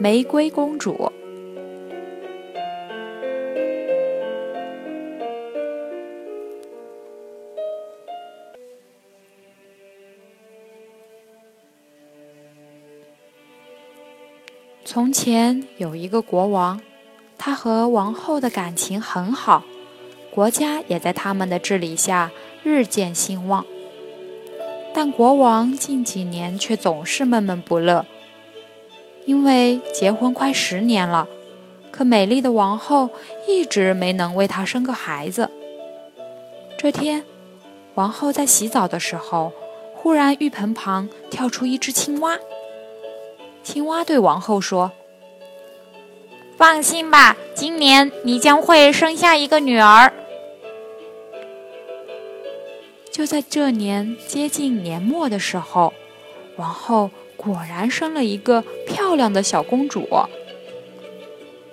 玫瑰公主》。从前有一个国王，他和王后的感情很好，国家也在他们的治理下日渐兴旺。但国王近几年却总是闷闷不乐，因为结婚快十年了，可美丽的王后一直没能为他生个孩子。这天，王后在洗澡的时候，忽然浴盆旁跳出一只青蛙。青蛙对王后说：“放心吧，今年你将会生下一个女儿。”就在这年接近年末的时候，王后果然生了一个漂亮的小公主。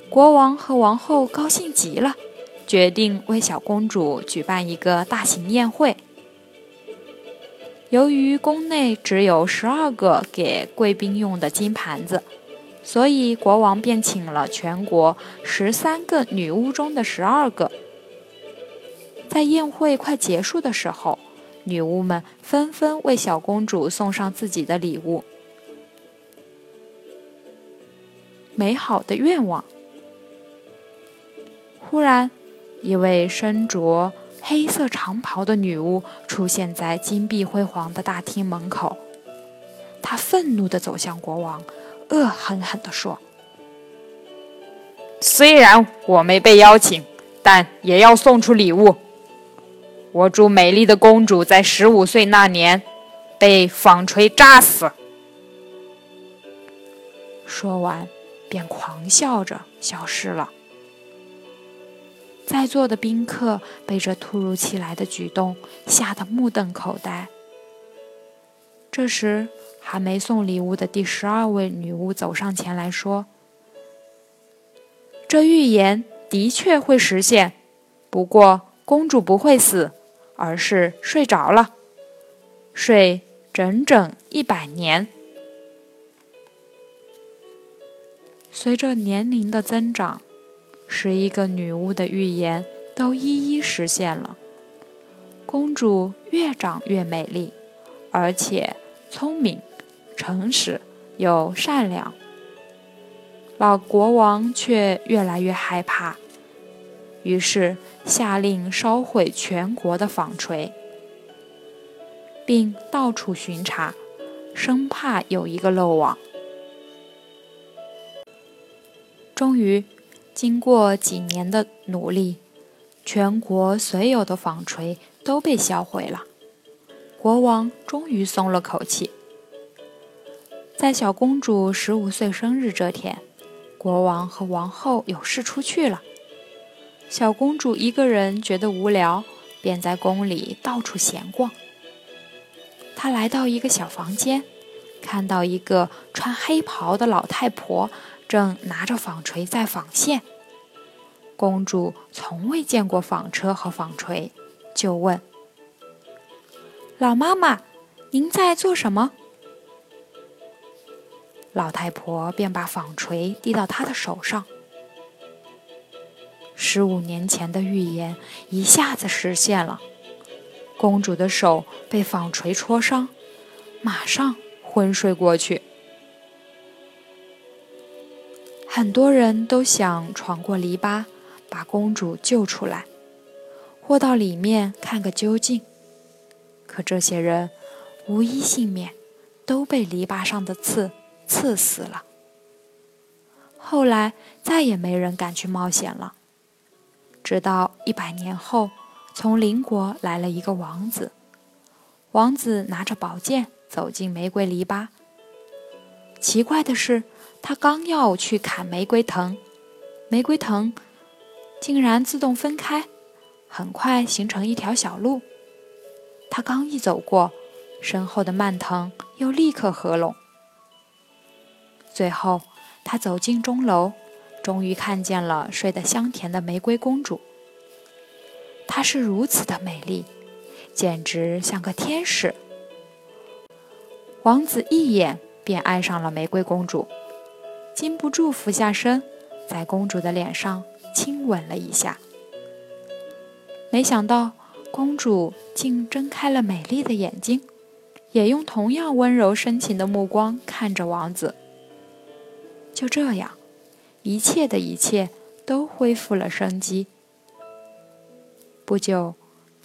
国王和王后高兴极了，决定为小公主举办一个大型宴会。由于宫内只有十二个给贵宾用的金盘子，所以国王便请了全国十三个女巫中的十二个。在宴会快结束的时候。女巫们纷纷为小公主送上自己的礼物。美好的愿望。忽然，一位身着黑色长袍的女巫出现在金碧辉煌的大厅门口。她愤怒地走向国王，恶狠狠地说：“虽然我没被邀请，但也要送出礼物。”我祝美丽的公主在十五岁那年被纺锤扎死。说完，便狂笑着消失了。在座的宾客被这突如其来的举动吓得目瞪口呆。这时，还没送礼物的第十二位女巫走上前来说：“这预言的确会实现，不过公主不会死。”而是睡着了，睡整整一百年。随着年龄的增长，十一个女巫的预言都一一实现了。公主越长越美丽，而且聪明、诚实又善良。老国王却越来越害怕。于是下令烧毁全国的纺锤，并到处巡查，生怕有一个漏网。终于，经过几年的努力，全国所有的纺锤都被销毁了。国王终于松了口气。在小公主十五岁生日这天，国王和王后有事出去了。小公主一个人觉得无聊，便在宫里到处闲逛。她来到一个小房间，看到一个穿黑袍的老太婆正拿着纺锤在纺线。公主从未见过纺车和纺锤，就问：“老妈妈，您在做什么？”老太婆便把纺锤递到她的手上。十五年前的预言一下子实现了，公主的手被纺锤戳伤，马上昏睡过去。很多人都想闯过篱笆，把公主救出来，或到里面看个究竟。可这些人无一幸免，都被篱笆上的刺刺死了。后来再也没人敢去冒险了。直到一百年后，从邻国来了一个王子。王子拿着宝剑走进玫瑰篱笆。奇怪的是，他刚要去砍玫瑰藤，玫瑰藤竟然自动分开，很快形成一条小路。他刚一走过，身后的蔓藤又立刻合拢。最后，他走进钟楼，终于看见了睡得香甜的玫瑰公主。她是如此的美丽，简直像个天使。王子一眼便爱上了玫瑰公主，禁不住俯下身，在公主的脸上亲吻了一下。没想到，公主竟睁开了美丽的眼睛，也用同样温柔深情的目光看着王子。就这样，一切的一切都恢复了生机。不久，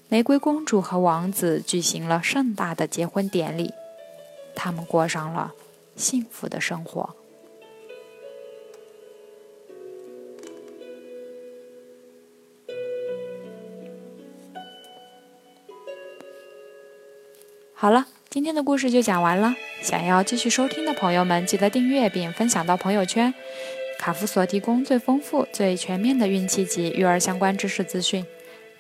玫瑰公主和王子举行了盛大的结婚典礼，他们过上了幸福的生活。好了，今天的故事就讲完了。想要继续收听的朋友们，记得订阅并分享到朋友圈。卡夫所提供最丰富、最全面的孕期及育儿相关知识资讯。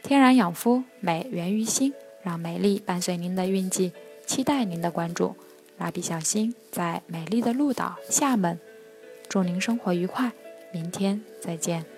天然养肤，美源于心，让美丽伴随您的孕期，期待您的关注。蜡笔小新在美丽的鹭岛厦门，祝您生活愉快，明天再见。